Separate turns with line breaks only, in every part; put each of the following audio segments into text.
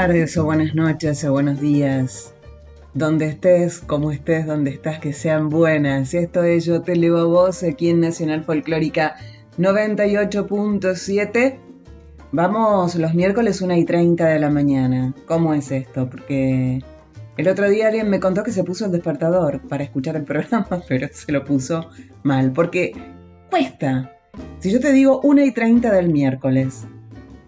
Tardes, o buenas noches, o buenos días. Donde estés, como estés, donde estás, que sean buenas. Esto es Yo Te Leo a Vos aquí en Nacional Folclórica 98.7. Vamos los miércoles 1 y 30 de la mañana. ¿Cómo es esto? Porque el otro día alguien me contó que se puso el despertador para escuchar el programa, pero se lo puso mal. Porque cuesta. Si yo te digo 1 y 30 del miércoles,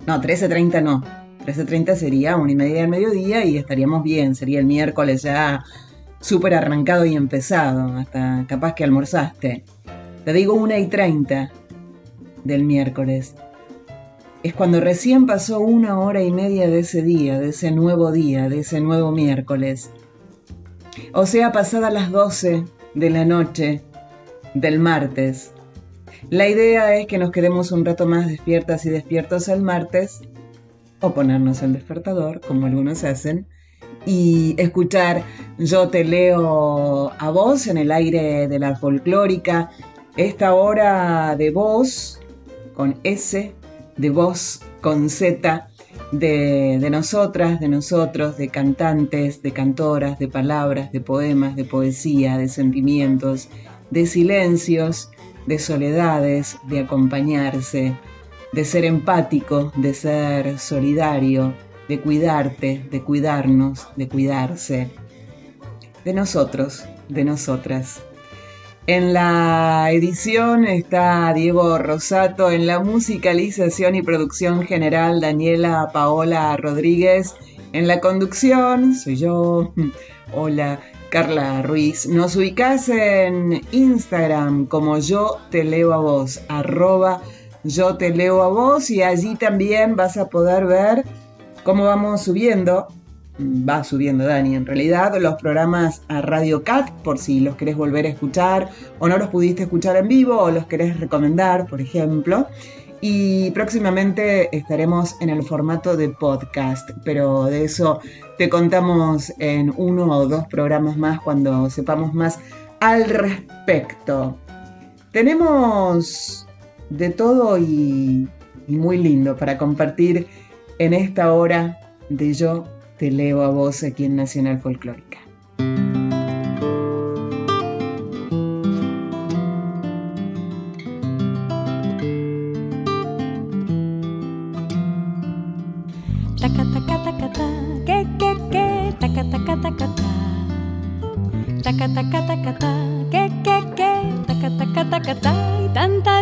no, 13.30 no. 13.30 sería una y media del mediodía y estaríamos bien. Sería el miércoles ya súper arrancado y empezado. Hasta capaz que almorzaste. Te digo una y 30 del miércoles. Es cuando recién pasó una hora y media de ese día, de ese nuevo día, de ese nuevo miércoles. O sea, pasadas las 12 de la noche del martes. La idea es que nos quedemos un rato más despiertas y despiertos el martes, o ponernos el despertador, como algunos hacen, y escuchar Yo te leo a vos en el aire de la folclórica, esta hora de voz con S, de voz con Z, de, de nosotras, de nosotros, de cantantes, de cantoras, de palabras, de poemas, de poesía, de sentimientos, de silencios, de soledades, de acompañarse, de ser empático, de ser solidario, de cuidarte, de cuidarnos, de cuidarse, de nosotros, de nosotras. En la edición está Diego Rosato, en la musicalización y producción general Daniela Paola Rodríguez, en la conducción soy yo, hola, Carla Ruiz. Nos ubicás en Instagram como yo te leo a vos, arroba yo te leo a vos y allí también vas a poder ver cómo vamos subiendo, va subiendo Dani en realidad, los programas a Radio Cat por si los querés volver a escuchar o no los pudiste escuchar en vivo o los querés recomendar, por ejemplo. Y próximamente estaremos en el formato de podcast, pero de eso te contamos en uno o dos programas más cuando sepamos más al respecto. Tenemos de todo y, muy lindo para compartir en esta hora de Yo te leo a vos aquí en Nacional Folclórica.
Que, que, que. Y tanta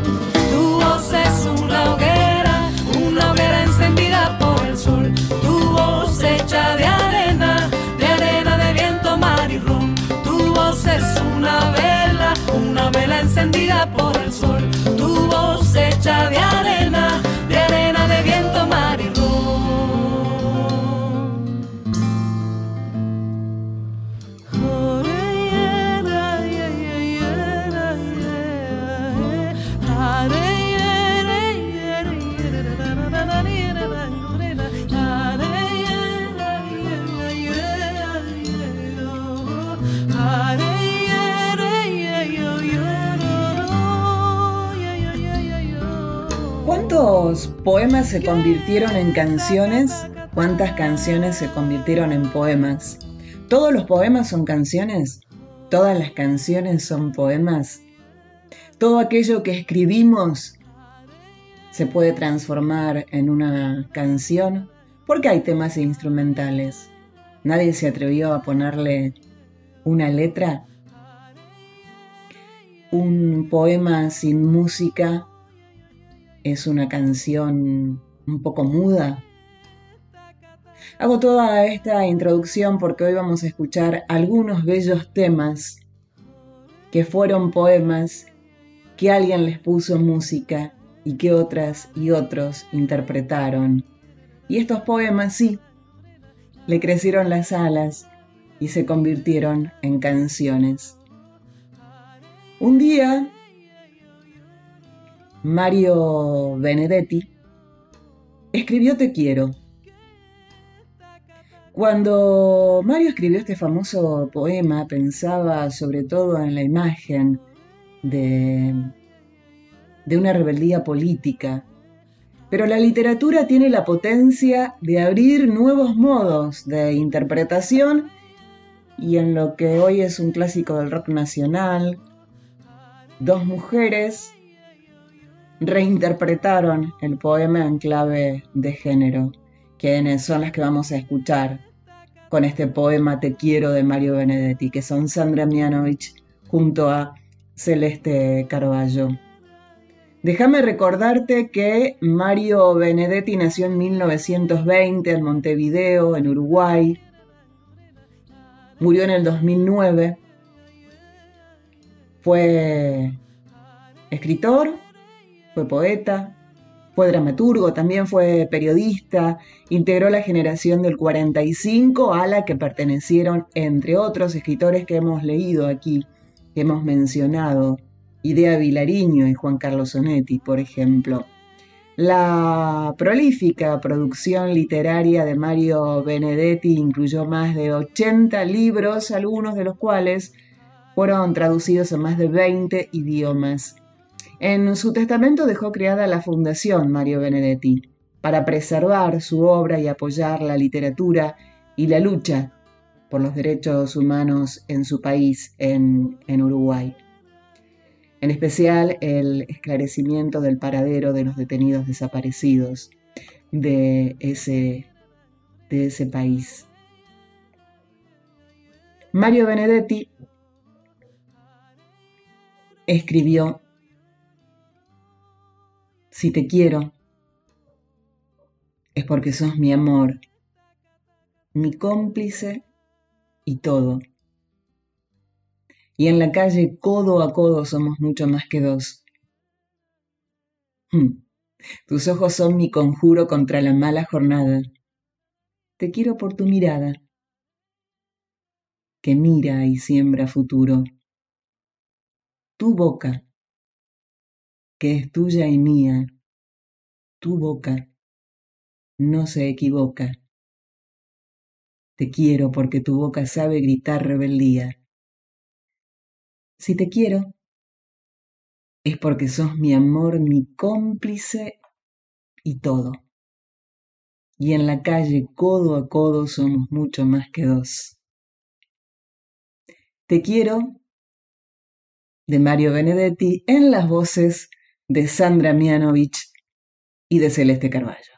Poemas se convirtieron en canciones? ¿Cuántas canciones se convirtieron en poemas? ¿Todos los poemas son canciones? ¿Todas las canciones son poemas? ¿Todo aquello que escribimos se puede transformar en una canción? ¿Por qué hay temas instrumentales? ¿Nadie se atrevió a ponerle una letra? Un poema sin música es una canción un poco muda. Hago toda esta introducción porque hoy vamos a escuchar algunos bellos temas que fueron poemas que alguien les puso música y que otras y otros interpretaron. Y estos poemas sí, le crecieron las alas y se convirtieron en canciones. Un día, Mario Benedetti escribió Te quiero. Cuando Mario escribió este famoso poema, pensaba sobre todo en la imagen de, de una rebeldía política. Pero la literatura tiene la potencia de abrir nuevos modos de interpretación y en lo que hoy es un clásico del rock nacional, dos mujeres reinterpretaron el poema en clave de género, quienes son las que vamos a escuchar con este poema Te quiero de Mario Benedetti, que son Sandra Mianovich junto a Celeste Carballo. Déjame recordarte que Mario Benedetti nació en 1920 en Montevideo, en Uruguay. Murió en el 2009. Fue escritor, fue poeta, fue dramaturgo, también fue periodista, integró la generación del 45 a la que pertenecieron, entre otros escritores que hemos leído aquí, que hemos mencionado, Idea Vilariño y Juan Carlos Sonetti, por ejemplo. La prolífica producción literaria de Mario Benedetti incluyó más de 80 libros, algunos de los cuales fueron traducidos en más de 20 idiomas. En su testamento dejó creada la Fundación Mario Benedetti para preservar su obra y apoyar la literatura y la lucha por los derechos humanos en su país, en, Uruguay. En especial el esclarecimiento del paradero de los detenidos desaparecidos de ese, país. Mario Benedetti escribió si te quiero, es porque sos mi amor, mi cómplice y todo. Y en la calle codo a codo somos mucho más que dos. Hmm. Tus ojos son mi conjuro contra la mala jornada. Te quiero por tu mirada, que mira y siembra futuro. Tu boca que es tuya y mía, tu boca no se equivoca. Te quiero porque tu boca sabe gritar rebeldía. Si te quiero, es porque sos mi amor, mi cómplice y todo. Y en la calle, codo a codo, somos mucho más que dos. Te quiero de Mario Benedetti en las voces de Sandra Mianovich y de Celeste Carballo.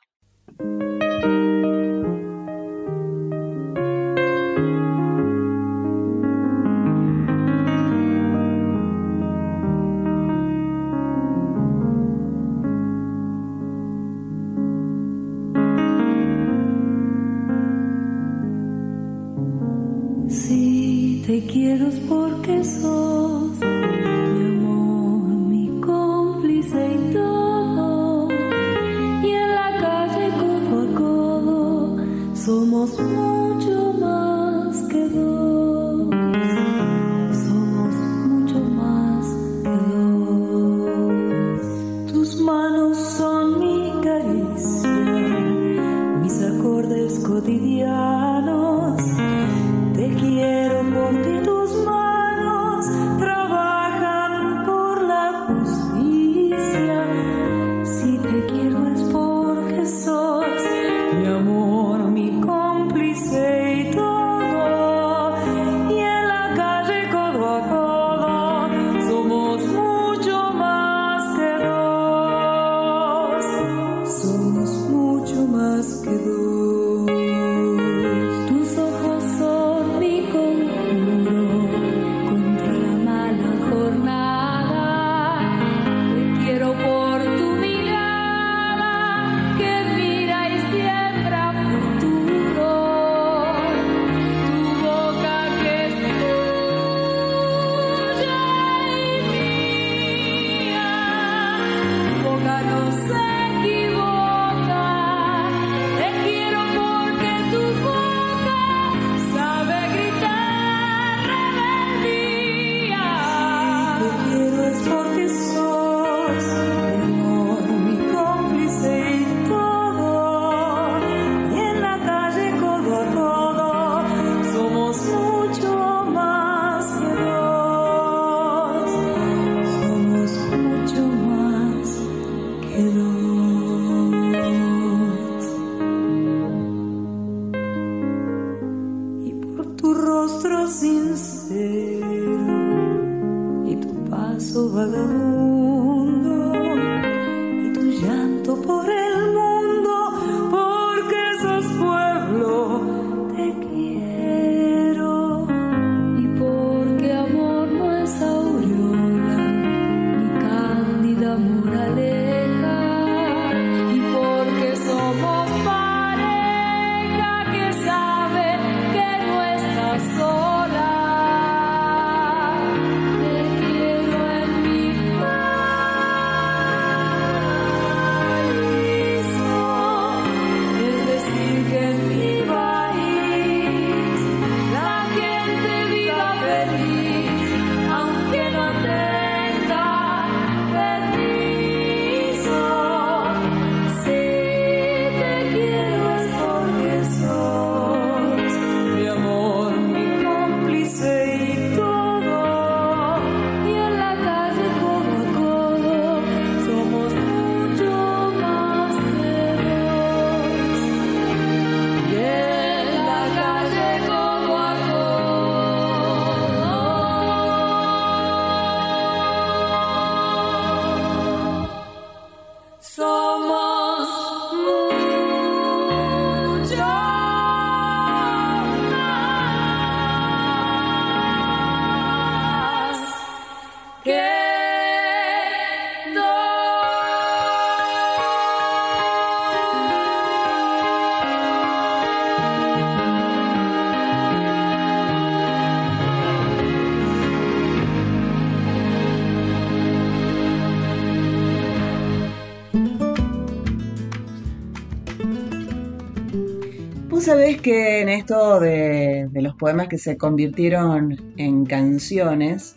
Sabés que en esto de, los poemas que se convirtieron en canciones,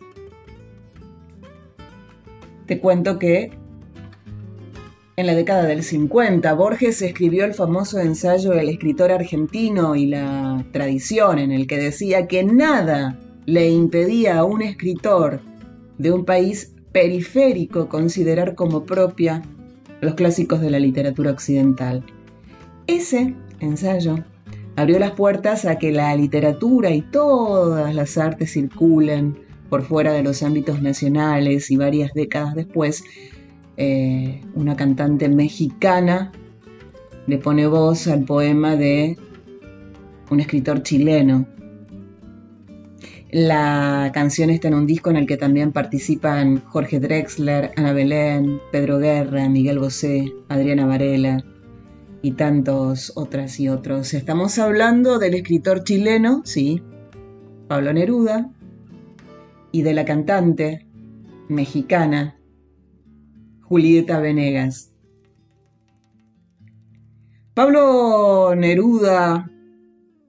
te cuento que en la década del 50 Borges escribió el famoso ensayo El escritor argentino y la tradición, en el que decía que nada le impedía a un escritor de un país periférico considerar como propia los clásicos de la literatura occidental. Ese ensayo abrió las puertas a que la literatura y todas las artes circulen por fuera de los ámbitos nacionales y varias décadas después, eh, una cantante mexicana le pone voz al poema de un escritor chileno. La canción está en un disco en el que también participan Jorge Drexler, Ana Belén, Pedro Guerra, Miguel Bosé, Adriana Varela, y tantos otras y otros. Estamos hablando del escritor chileno, sí, Pablo Neruda, y de la cantante mexicana Julieta Venegas. Pablo Neruda,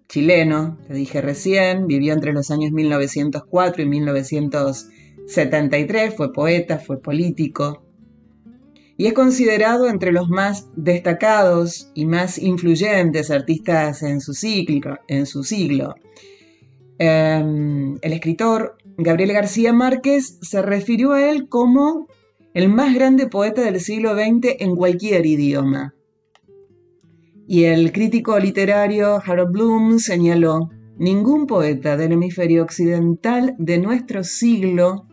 chileno, te dije recién, vivió entre los años 1904 y 1973, fue poeta, fue político, y es considerado entre los más destacados y más influyentes artistas en su, siglo. Em, el escritor Gabriel García Márquez se refirió a él como el más grande poeta del siglo XX en cualquier idioma. Y el crítico literario Harold Bloom señaló, ningún poeta del hemisferio occidental de nuestro siglo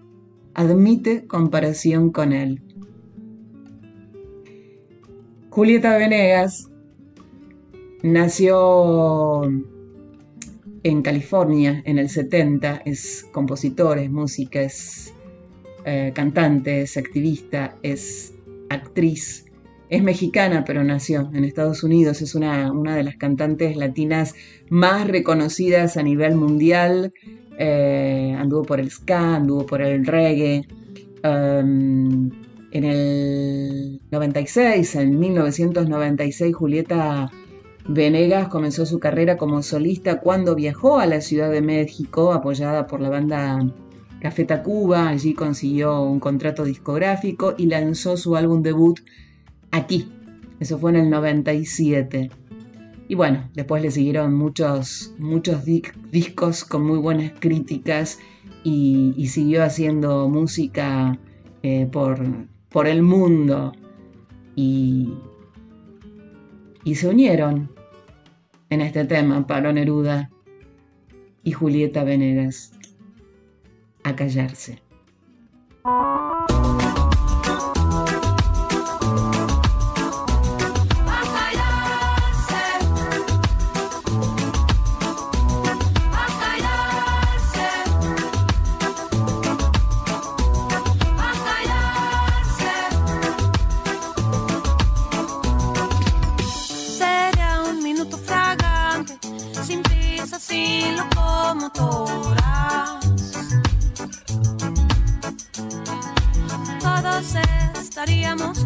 admite comparación con él. Julieta Venegas nació en California en el 70, es compositora, es música, es eh, cantante, es activista, es actriz. Es mexicana, pero nació en Estados Unidos. Es una, una de las cantantes latinas más reconocidas a nivel mundial. Eh, anduvo por el ska, anduvo por el reggae. Um, en el
96, en 1996, Julieta Venegas comenzó su carrera como solista cuando viajó a la Ciudad de México, apoyada por la banda Café Tacuba. Allí consiguió un contrato discográfico y lanzó su álbum debut aquí. Eso fue en el 97. Y bueno, después le siguieron muchos, muchos discos con muy buenas críticas y, siguió haciendo música eh, por, por el mundo. Y, y se unieron en este tema Pablo Neruda y Julieta Venegas a callarse. estamos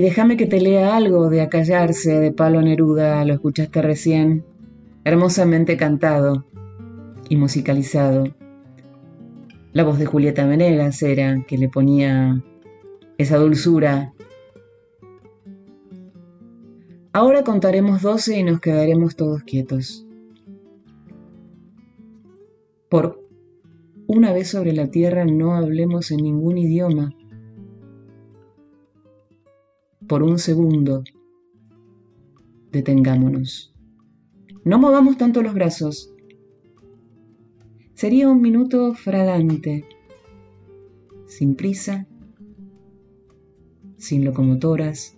Y déjame que te lea algo de Acallarse de Palo Neruda, lo escuchaste recién, hermosamente cantado y musicalizado. La voz de Julieta Venegas era que le ponía esa dulzura. Ahora contaremos doce y nos quedaremos todos quietos. Por una vez sobre la tierra no hablemos en ningún idioma por un segundo, detengámonos. No movamos tanto los brazos.
Sería un minuto fragante, sin prisa, sin locomotoras.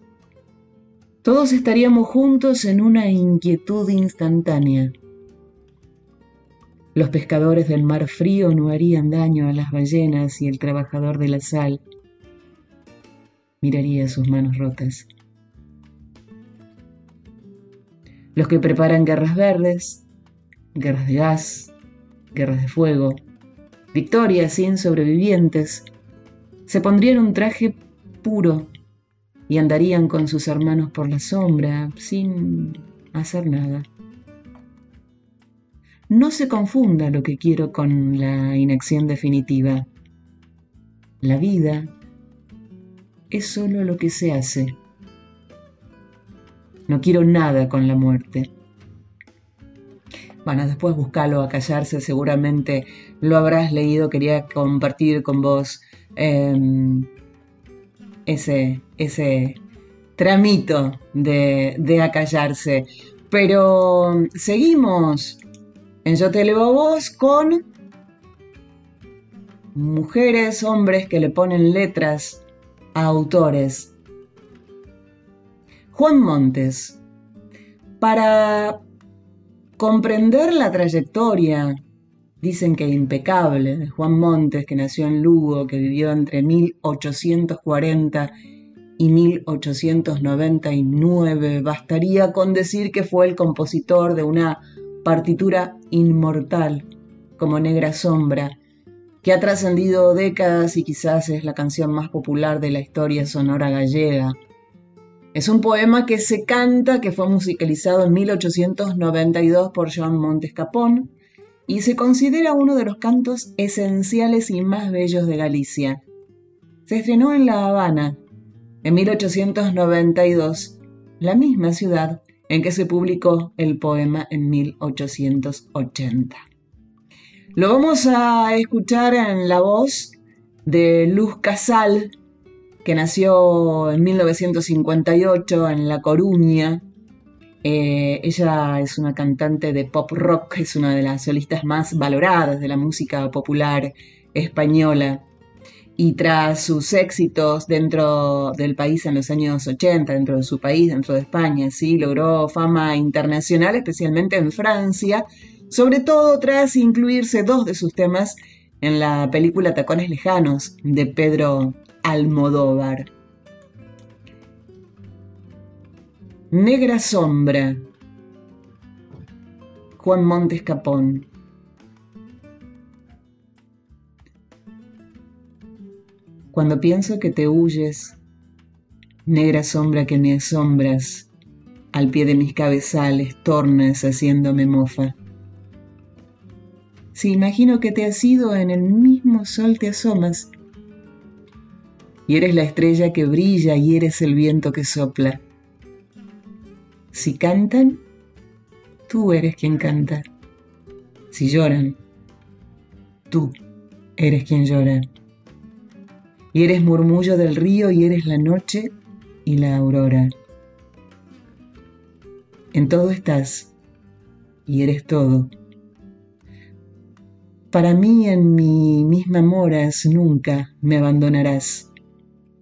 Todos estaríamos juntos en una inquietud instantánea. Los pescadores del mar frío no harían daño a las ballenas y el trabajador de la sal miraría sus manos rotas. Los que preparan guerras verdes, guerras de gas, guerras de fuego, victorias sin sobrevivientes, se pondrían un traje puro y andarían con sus hermanos por la sombra sin hacer nada. No se confunda lo que quiero con la inacción definitiva. La vida es solo lo que se hace. No quiero nada con la muerte. Bueno, después buscalo a callarse, seguramente lo habrás leído, quería compartir con vos em, ese, ese tramito de, de acallarse. Pero seguimos en Yo te leo a vos con mujeres, hombres que le ponen letras autores. Juan Montes. Para comprender la trayectoria, dicen que impecable, de Juan Montes, que nació en Lugo, que vivió entre 1840 y 1899, bastaría con decir que fue el compositor de una partitura inmortal como Negra Sombra, que ha trascendido décadas y quizás es la canción más popular de la historia sonora gallega. Es un poema que se canta, que fue musicalizado en 1892 por Joan Montes Capón y se considera uno de los cantos esenciales y más bellos de Galicia. Se estrenó en La Habana en 1892, la misma ciudad en que se publicó el poema en 1880. Lo vamos a escuchar en la voz de Luz Casal, que nació en 1958 en La Coruña. Eh, ella es una cantante de pop rock, es una de las solistas más valoradas de la música popular española y tras sus éxitos dentro del país en los años 80, dentro de su país, dentro de España, sí, logró fama internacional, especialmente en Francia, sobre todo tras incluirse dos de sus temas en la película Tacones Lejanos de Pedro Almodóvar. Negra Sombra, Juan Montes Capón. Cuando pienso que te huyes, negra sombra que me asombras, al pie de mis cabezales tornas haciéndome mofa. Si imagino que te has ido en el mismo sol te asomas, y eres la estrella que brilla y eres el viento que sopla. Si cantan, tú eres quien canta. Si lloran, tú eres quien llora y eres murmullo del río y eres la noche y la aurora. En todo estás y eres todo. Para mí en mi misma moras nunca me abandonarás,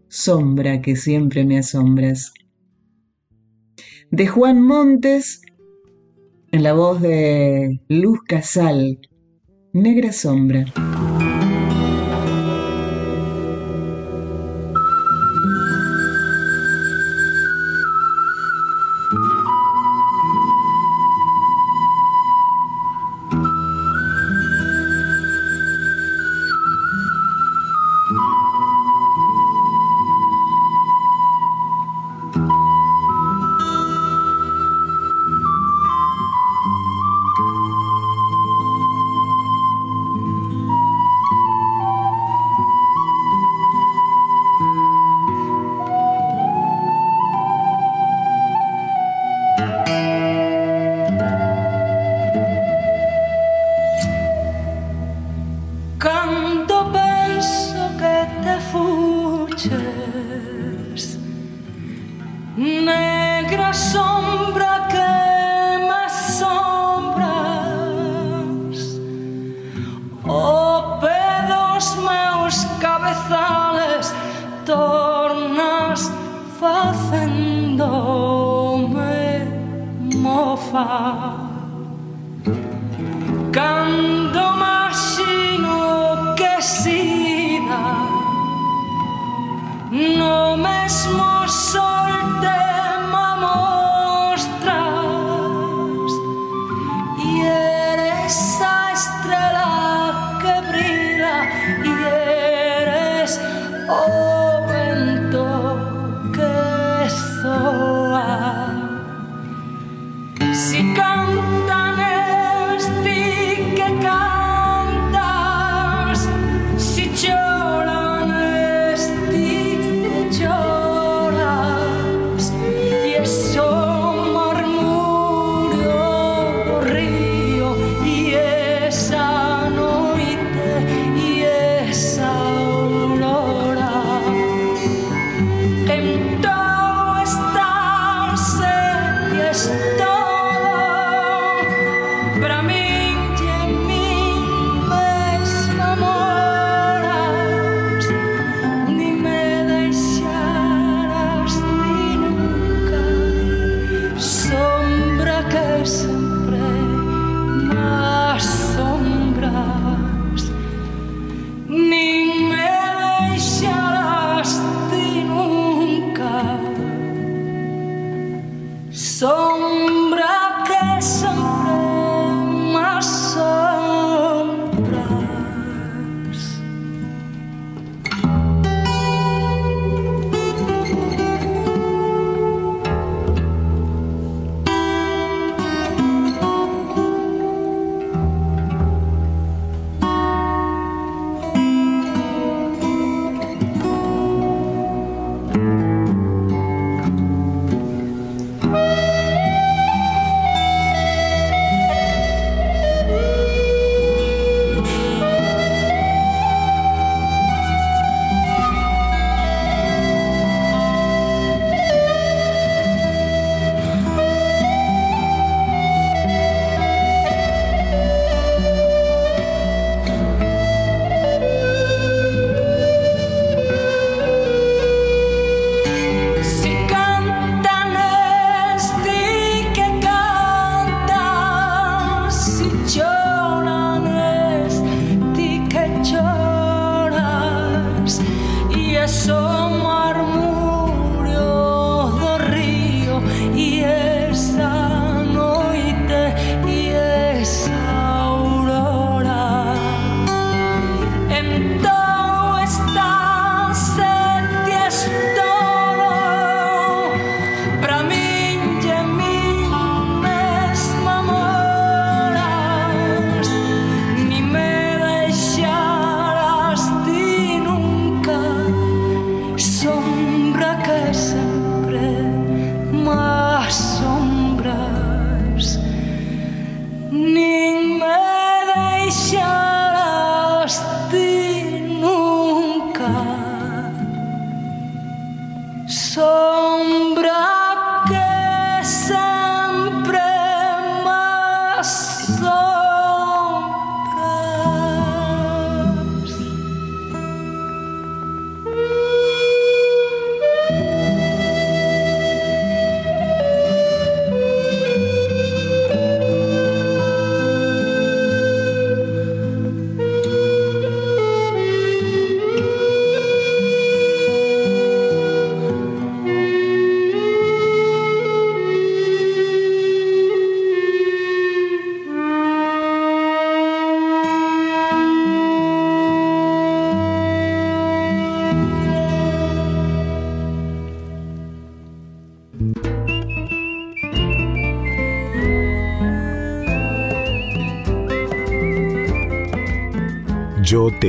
sombra que siempre me asombras. De Juan Montes, en la voz de Luz Casal, Negra Sombra.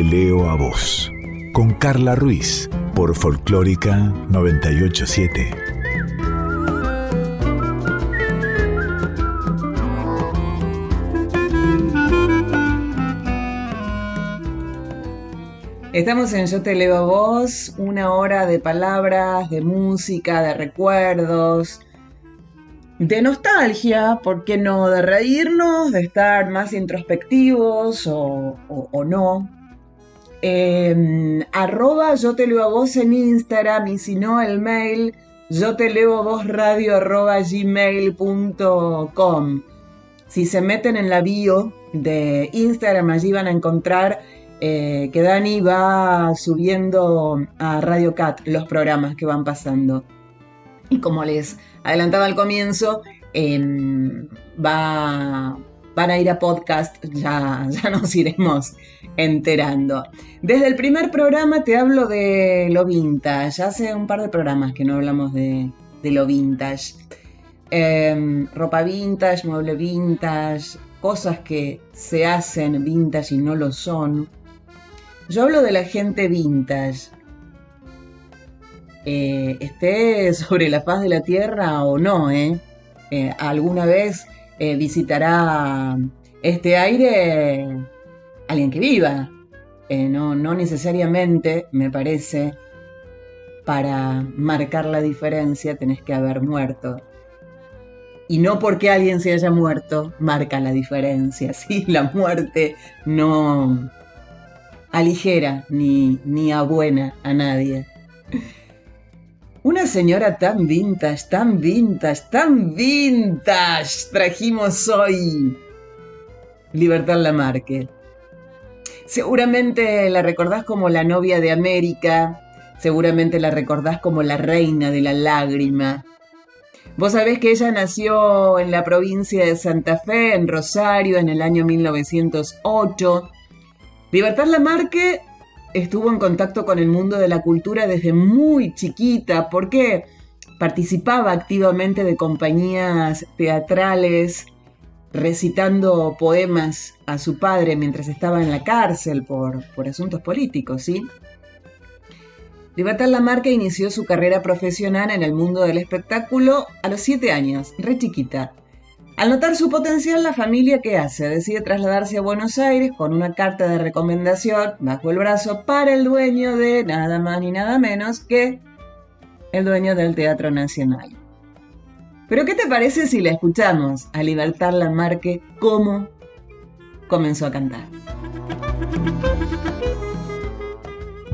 Leo a vos, con Carla Ruiz, por Folclórica 987.
Estamos en Yo te leo a vos, una hora de palabras, de música, de recuerdos, de nostalgia, ¿por qué no? De reírnos, de estar más introspectivos o, no. Em, arroba yo te leo a vos en Instagram y si no el mail yo te leo vos radio arroba gmail.com. Si se meten en la bio de Instagram, allí van a encontrar eh, que Dani va subiendo a Radio Cat los programas que van pasando. Y como les adelantaba al comienzo, em, va, van a ir a podcast, ya, ya nos iremos enterando. Desde el primer programa te hablo de lo vintage, hace un par de programas que no hablamos de, lo vintage. Em, ropa vintage, mueble vintage, cosas que se hacen vintage y no lo son. Yo hablo de la gente vintage. Eh, esté sobre la faz de la tierra o no, ¿eh? eh alguna vez eh, visitará este aire alguien que viva. no, no necesariamente, me parece, para marcar la diferencia tenés que haber muerto. Y no porque alguien se haya muerto, marca la diferencia. Sí, la muerte no, aligera ni, ni abuena a nadie. Una señora tan vintage, tan vintage, tan vintage trajimos hoy. Libertad Lamarque. Seguramente la recordás como la novia de América, seguramente la recordás como la reina de la lágrima. Vos sabés que ella nació en la provincia de Santa Fe, en Rosario, en el año 1908 Libertad Lamarque estuvo en contacto con el mundo de la cultura desde muy chiquita porque participaba activamente de compañías teatrales, recitando poemas a su padre mientras estaba en la cárcel por, por asuntos políticos, ¿sí? Libertad Lamarque inició su carrera profesional en el mundo del espectáculo a los siete años, re chiquita. Al notar su potencial, la familia ¿qué hace? Decide trasladarse a Buenos Aires con una carta de recomendación bajo el brazo para el dueño de nada más ni nada menos que el dueño del Teatro Nacional. Pero ¿qué te parece si la escuchamos a Libertad Lamarque cómo comenzó a cantar?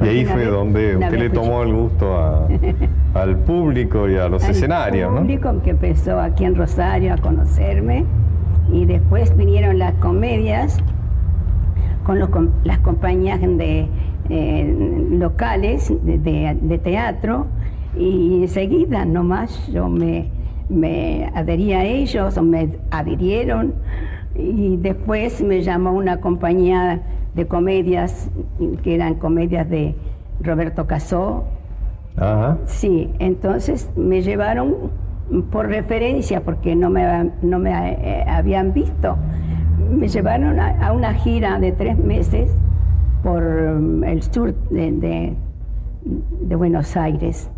Y ahí fue donde usted le tomó el gusto al público y a los escenarios,
¿no? público que empezó aquí en Rosario a conocerme y después vinieron las comedias con las compañías de, eh, locales de, teatro y enseguida nomás yo me, me adherí a ellos o me adhirieron y después me llamó una compañía de comedias, que eran comedias de Roberto Casó. Sí, entonces me llevaron por referencia, porque no me, no me eh, habían visto. Me llevaron a, una gira de tres meses por mm, el sur de, de, Buenos Aires.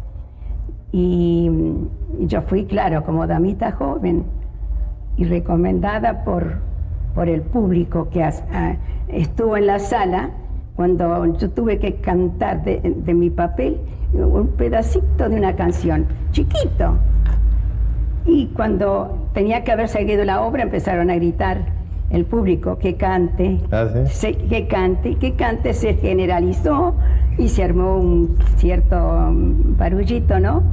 Y mm, yo fui, claro, como damita joven y recomendada por por el público que estuvo en la sala cuando yo tuve que cantar de, mi papel un pedacito de una canción, chiquito. Y cuando tenía que haber seguido la obra empezaron a gritar el público que cante,
ah,
que cante, que cante, se generalizó y se armó un cierto barullito, ¿no?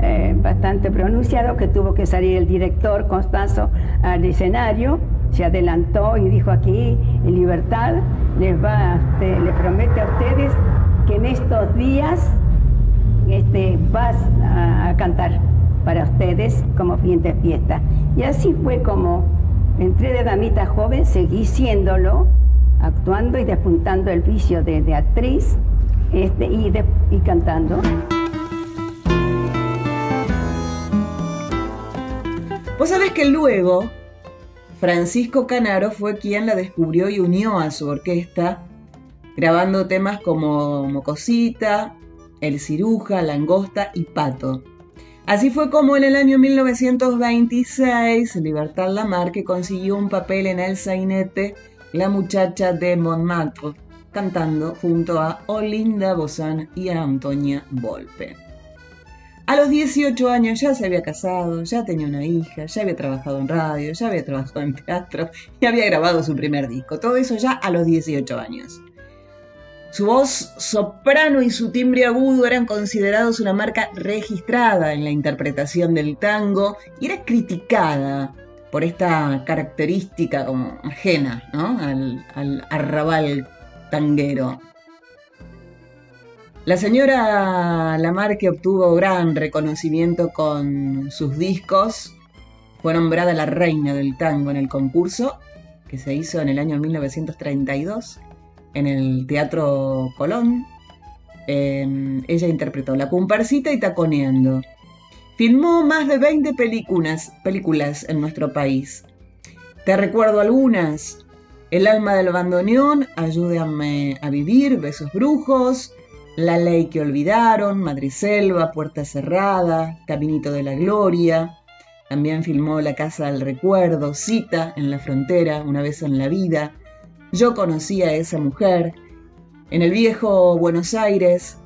Eh, bastante pronunciado que tuvo que salir el director Constanzo al escenario se adelantó y dijo aquí, en libertad, les va, este, le promete a ustedes que en estos días este, vas a, cantar para ustedes como de fiesta. Y así fue como entré de damita joven, seguí siéndolo, actuando y despuntando el vicio de, actriz este, y, y cantando.
Vos sabés que luego Francisco Canaro fue quien la descubrió y unió a su orquesta, grabando temas como Mocosita, El Ciruja, Langosta y Pato. Así fue como en el año 1926 Libertad Lamarque consiguió un papel en El Sainete, La muchacha de Montmartre, cantando junto a Olinda Bozán y a Antonia Volpe. A los 18 años ya se había casado, ya tenía una hija, ya había trabajado en radio, ya había trabajado en teatro y había grabado su primer disco. Todo eso ya a los 18 años. Su voz soprano y su timbre agudo eran considerados una marca registrada en la interpretación del tango y era criticada por esta característica como ajena al, al arrabal tanguero. La señora Lamarque obtuvo gran reconocimiento con sus discos. Fue nombrada la reina del tango en el concurso que se hizo en el año 1932 en el Teatro Colón. Em, ella interpretó La Comparsita y Taconeando. Filmó más de 20 películas, películas en nuestro país. Te recuerdo algunas. El alma del bandoneón, Ayúdame a vivir, Besos brujos, La ley que olvidaron, Madriselva, Puerta cerrada, Caminito de la Gloria. También filmó La casa del recuerdo, Cita en la frontera, Una vez en la vida, yo conocí a esa mujer en el viejo Buenos Aires,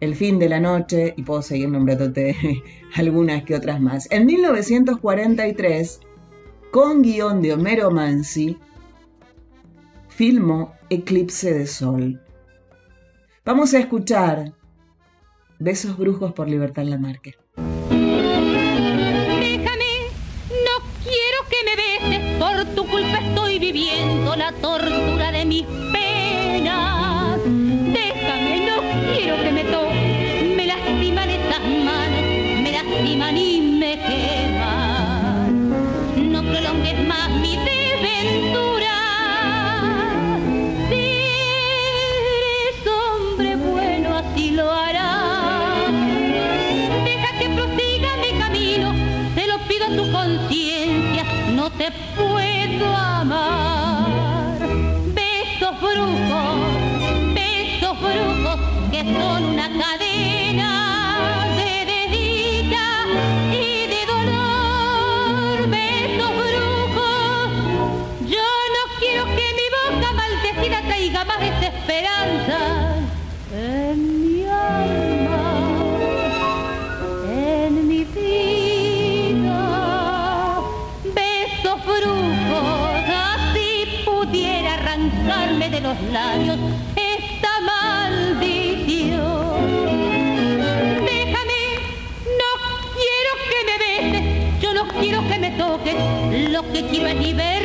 el fin de la noche, y puedo seguir nombrándote algunas que otras más. En 1943, con guion de Homero Mansi, filmó Eclipse de Sol. Vamos a escuchar Besos Brujos por Libertad Lamarque.
Tortura de mis penas. Déjame, no quiero que me toque, me lastiman estas manos, me lastiman y me queman. No prolongues más mi desventura. Si eres hombre bueno, así lo hará. Deja que prosiga mi camino, te lo pido a tu conciencia, no te puedo amar. Con una cadena que quiero es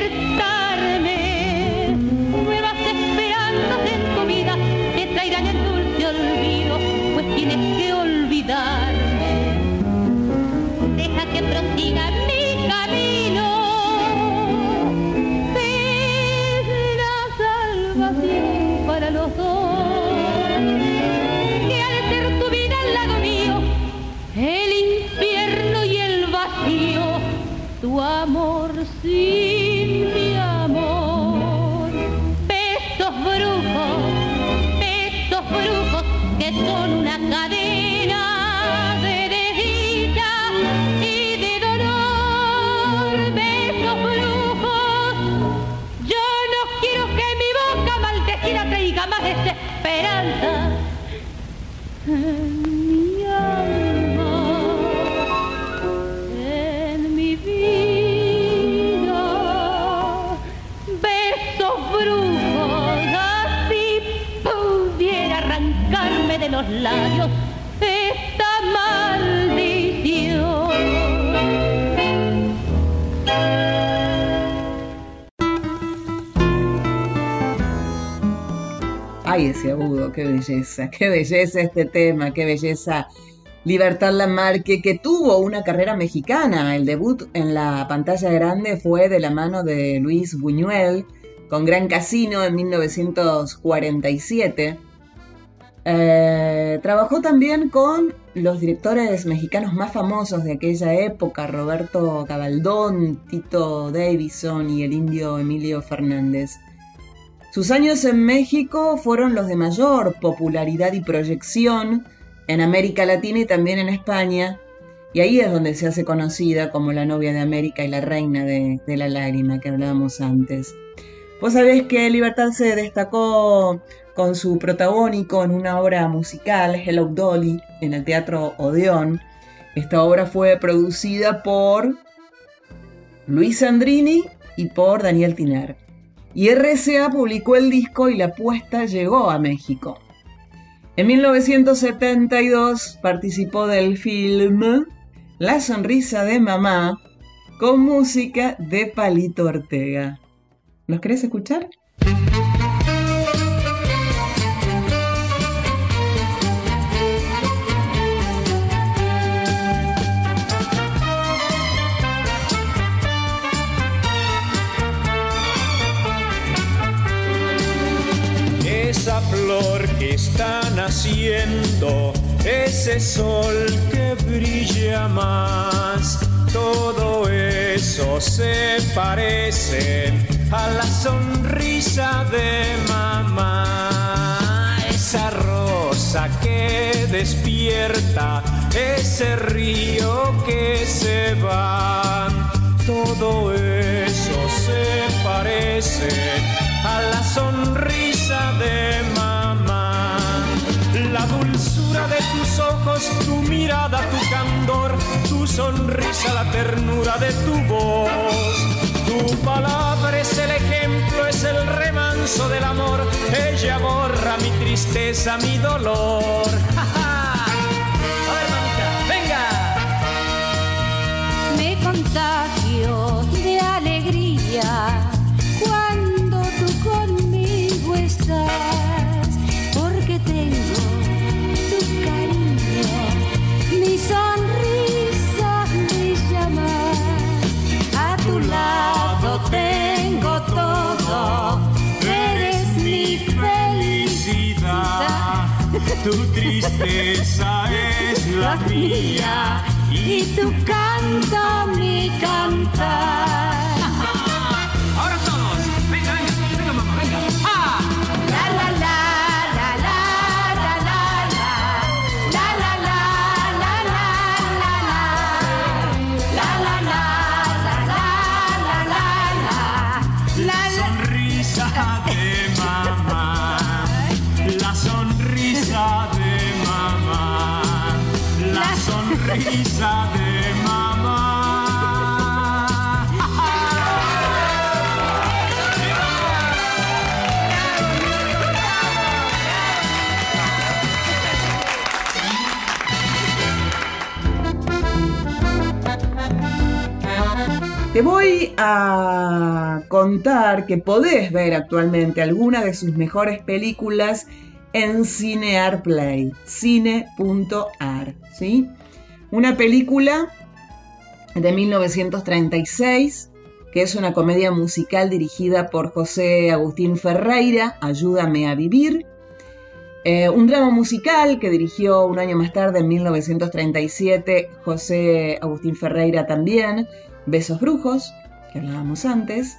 qué belleza este tema, qué belleza. Libertad Lamarque, que tuvo una carrera mexicana. El debut en la pantalla grande fue de la mano de Luis Buñuel con Gran Casino en 1947. Eh, trabajó también con los directores mexicanos más famosos de aquella época, Roberto Cabaldón, Tito Davison y el indio Emilio Fernández. Sus años en México fueron los de mayor popularidad y proyección en América Latina y también en España, y ahí es donde se hace conocida como la novia de América y la reina de, la lágrima que hablábamos antes. Vos sabés que Libertad se destacó con su protagónico en una obra musical, Hello Dolly, en el Teatro Odeón. Esta obra fue producida por Luis Sandrini y por Daniel Tiner. Y RCA publicó el disco y la apuesta llegó a México. En 1972 participó del film La sonrisa de mamá con música de Palito Ortega. ¿Nos querés escuchar?
Flor que está naciendo, ese sol que brilla más, todo eso se parece a la sonrisa de mamá. Esa rosa que despierta, ese río que se va, todo eso se parece a la sonrisa de mamá. La dulzura de tus ojos, tu mirada, tu candor, tu sonrisa, la ternura de tu voz. Tu palabra es el ejemplo, es el remanso del amor. Ella borra mi tristeza, mi dolor. A ver, venga.
Me contagio de alegría Tu
tristeza es la mía
y tu canto mi cantar.
De mamá.
Te voy a contar que podés ver actualmente alguna de sus mejores películas en Cinear Play, cine.ar, ¿sí? Una película de 1936, que es una comedia musical dirigida por José Agustín Ferreira, Ayúdame a Vivir. Eh, un drama musical que dirigió un año más tarde, en 1937, José Agustín Ferreira también, Besos Brujos, que hablábamos antes.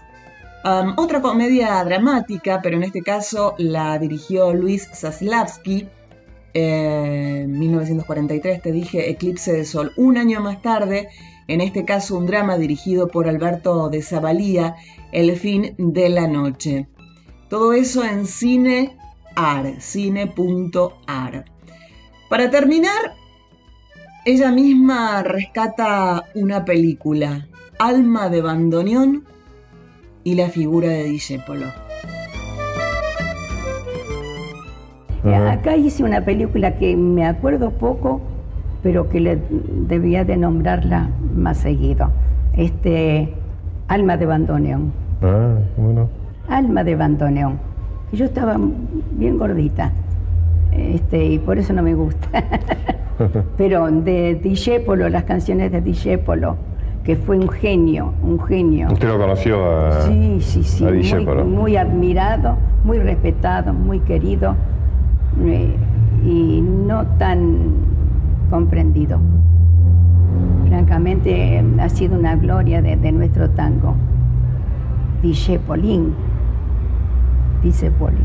Um, otra comedia dramática, pero en este caso la dirigió Luis Zaslavsky, en 1943 te dije Eclipse de Sol. Un año más tarde, en este caso un drama dirigido por Alberto de Zavalía, El fin de la noche. Todo eso en cine.ar, cine.ar. Para terminar, ella misma rescata una película, Alma de Bandoneón y la figura de Discepolo.
Acá hice una película que me acuerdo poco, pero que le debía de nombrarla más seguido. Este, Alma de Bandoneón.
Ah, bueno.
Alma de Bandoneón. Yo estaba bien gordita. Este, y por eso no me gusta. pero de Dijépolo, las canciones de Dijépolo, que fue un genio, un genio.
¿Usted lo conoció a
Sí, sí, sí. muy admirado, muy respetado, muy querido y no tan comprendido. Francamente, ha sido una gloria de, nuestro tango. Dice Polín, dice Polín.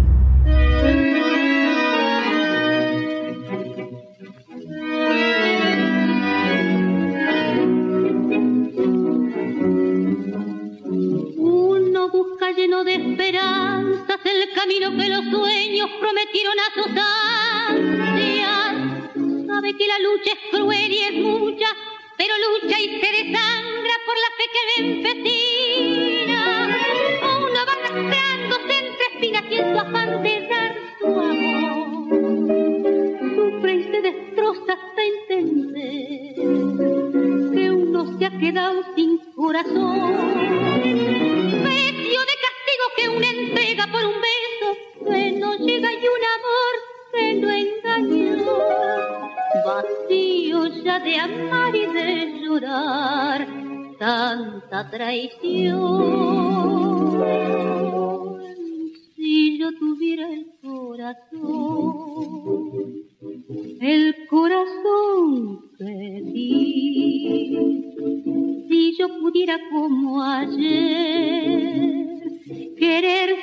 Querer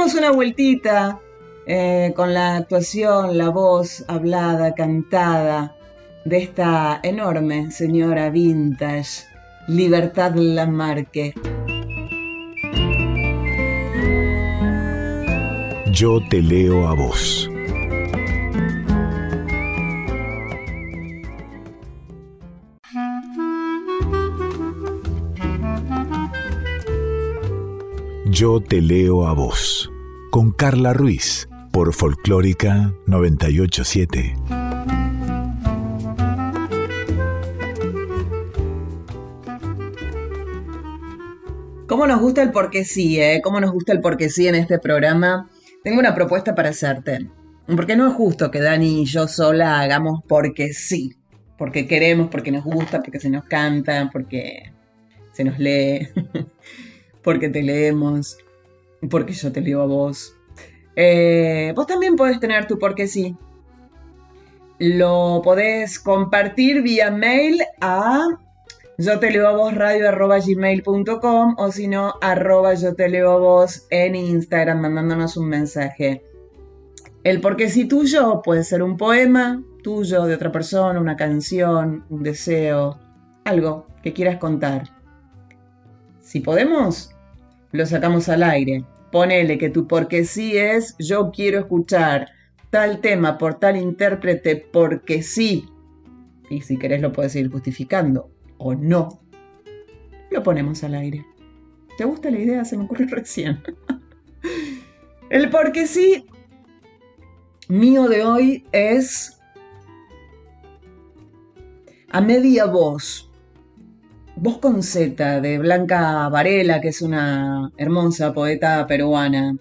dimos una vueltita eh, con la actuación, la voz hablada, cantada de esta enorme señora vintage, Libertad Lamarque.
Yo te leo a vos. Yo te leo a vos. Con Carla Ruiz por Folclórica 987.
¿Cómo nos gusta el porque sí, eh? ¿Cómo nos gusta el porque sí en este programa? Tengo una propuesta para hacerte. Porque no es justo que Dani y yo sola hagamos porque sí. Porque queremos, porque nos gusta, porque se nos canta, porque se nos lee, porque te leemos, porque yo te leo a vos. Eh, vos también podés tener tu porque sí. Lo podés compartir vía mail a yo te leo a vos radio arroba gmail.com o si no arroba yo te leo a vos en Instagram mandándonos un mensaje. El porque sí tuyo puede ser un poema tuyo, de otra persona, una canción, un deseo, algo que quieras contar. Si podemos, lo sacamos al aire. Ponele que tu porque sí es yo quiero escuchar tal tema por tal intérprete porque sí. Y si querés lo puedes ir justificando o no. Lo ponemos al aire. ¿Te gusta la idea? Se me ocurre recién. El porque sí mío de hoy es a media voz. Con Z de Blanca Varela, que es una hermosa poeta peruana.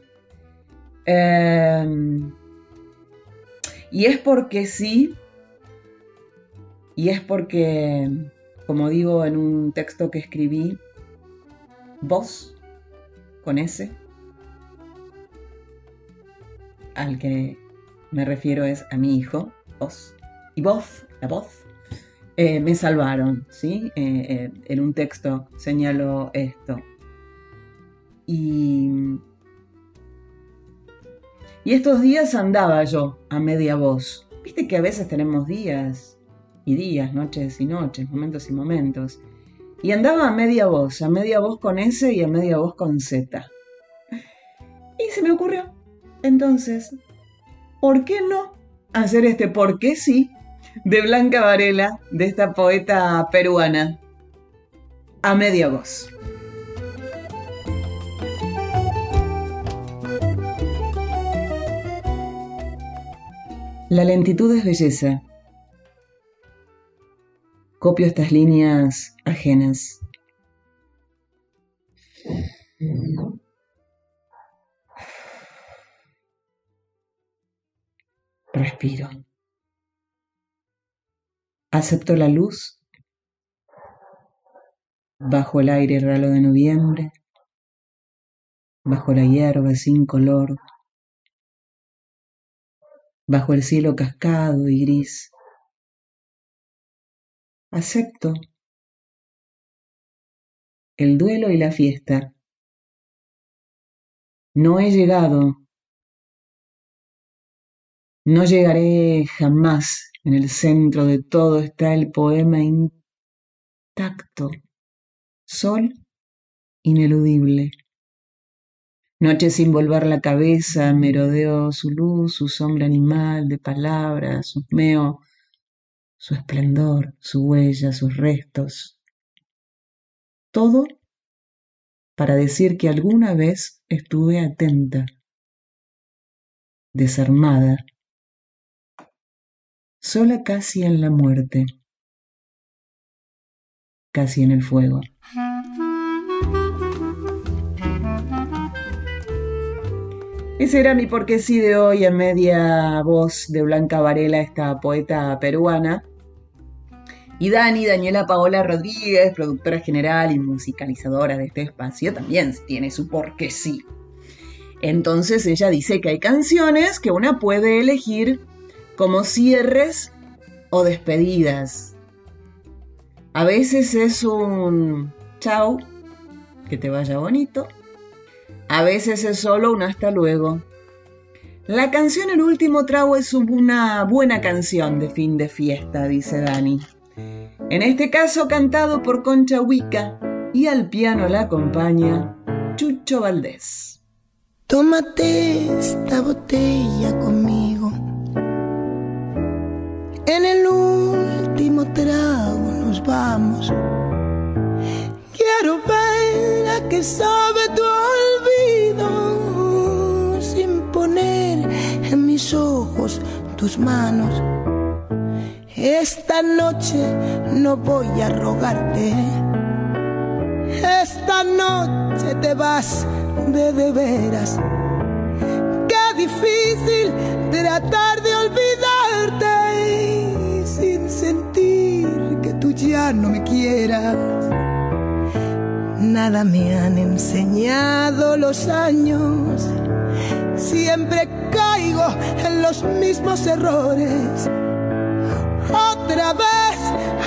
Eh, y es porque sí, y es porque, como digo en un texto que escribí, vos, con S, al que me refiero es a mi hijo, vos, y voz, la voz, eh, me salvaron, ¿sí? Eh, eh, en un texto señaló esto. Y, y estos días andaba yo a media voz. Viste que a veces tenemos días y días, noches y noches, momentos y momentos. Y andaba a media voz, a media voz con S y a media voz con Z. Y se me ocurrió, entonces, ¿por qué no hacer este por qué sí de Blanca Varela, de esta poeta peruana? A media voz. La lentitud es belleza. Copio estas líneas ajenas. Respiro. Acepto la luz bajo el aire ralo de noviembre, bajo la hierba sin color, bajo el cielo cascado y gris. Acepto el duelo y la fiesta. No he llegado, no llegaré jamás. En el centro de todo está el poema intacto, sol ineludible. Noche sin volver la cabeza, merodeo su luz, su sombra animal de palabras, su meo, su esplendor, su huella, sus restos. Todo para decir que alguna vez estuve atenta, desarmada, sola casi en la muerte, casi en el fuego. Ese era mi porque sí de hoy a media voz de Blanca Varela, esta poeta peruana. Y Dani, Daniela Paola Rodríguez, productora general y musicalizadora de este espacio, también tiene su porque sí. Entonces ella dice que hay canciones que una puede elegir como cierres o despedidas. A veces es un chau, que te vaya bonito, a veces es solo un hasta luego. La canción El último trago es una buena canción de fin de fiesta, dice Dani. En este caso cantado por Concha Huica y al piano la acompaña Chucho Valdés.
Tómate esta botella conmigo. En el último trago nos vamos. Quiero ver a qué sabe tu en mis ojos tus manos. Esta noche no voy a rogarte. Esta noche te vas de de veras. Qué difícil tratar de olvidarte ya no me quieras. Nada me han enseñado los años siempre caigo en los mismos errores. Otra vez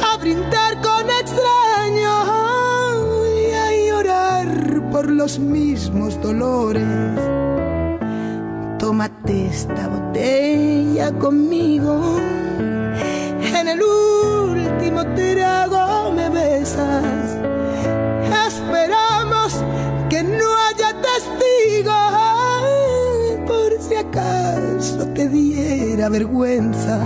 a brindar con extraños y a llorar por los mismos dolores. Tómate esta botella conmigo. En el último trago me besas. Esperamos que no haya testigos acaso te diera vergüenza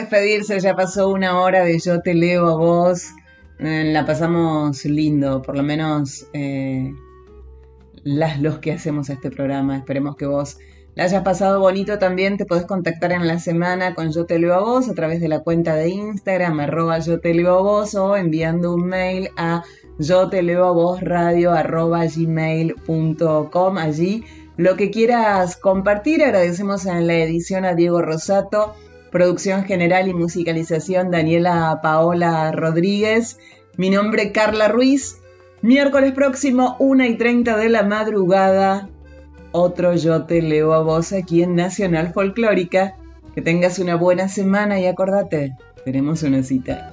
despedirse, ya pasó una hora de Yo te leo a vos. Eh, la pasamos lindo, por lo menos eh, las los que hacemos este programa. Esperemos que vos la hayas pasado bonito también. Te podés contactar en la semana con Yo te leo a vos a través de la cuenta de Instagram, arroba Yo te leo a vos o enviando un mail a yo te leo a vos radio arroba gmail.com. Allí lo que quieras compartir. Agradecemos en la edición a Diego Rosato Producción general y musicalización Daniela Paola Rodríguez. Mi nombre Carla Ruiz. Miércoles próximo, 1 y 30 de la madrugada. Otro Yo te leo a vos aquí en Nacional Folclórica. Que tengas una buena semana y acordate, tenemos una cita.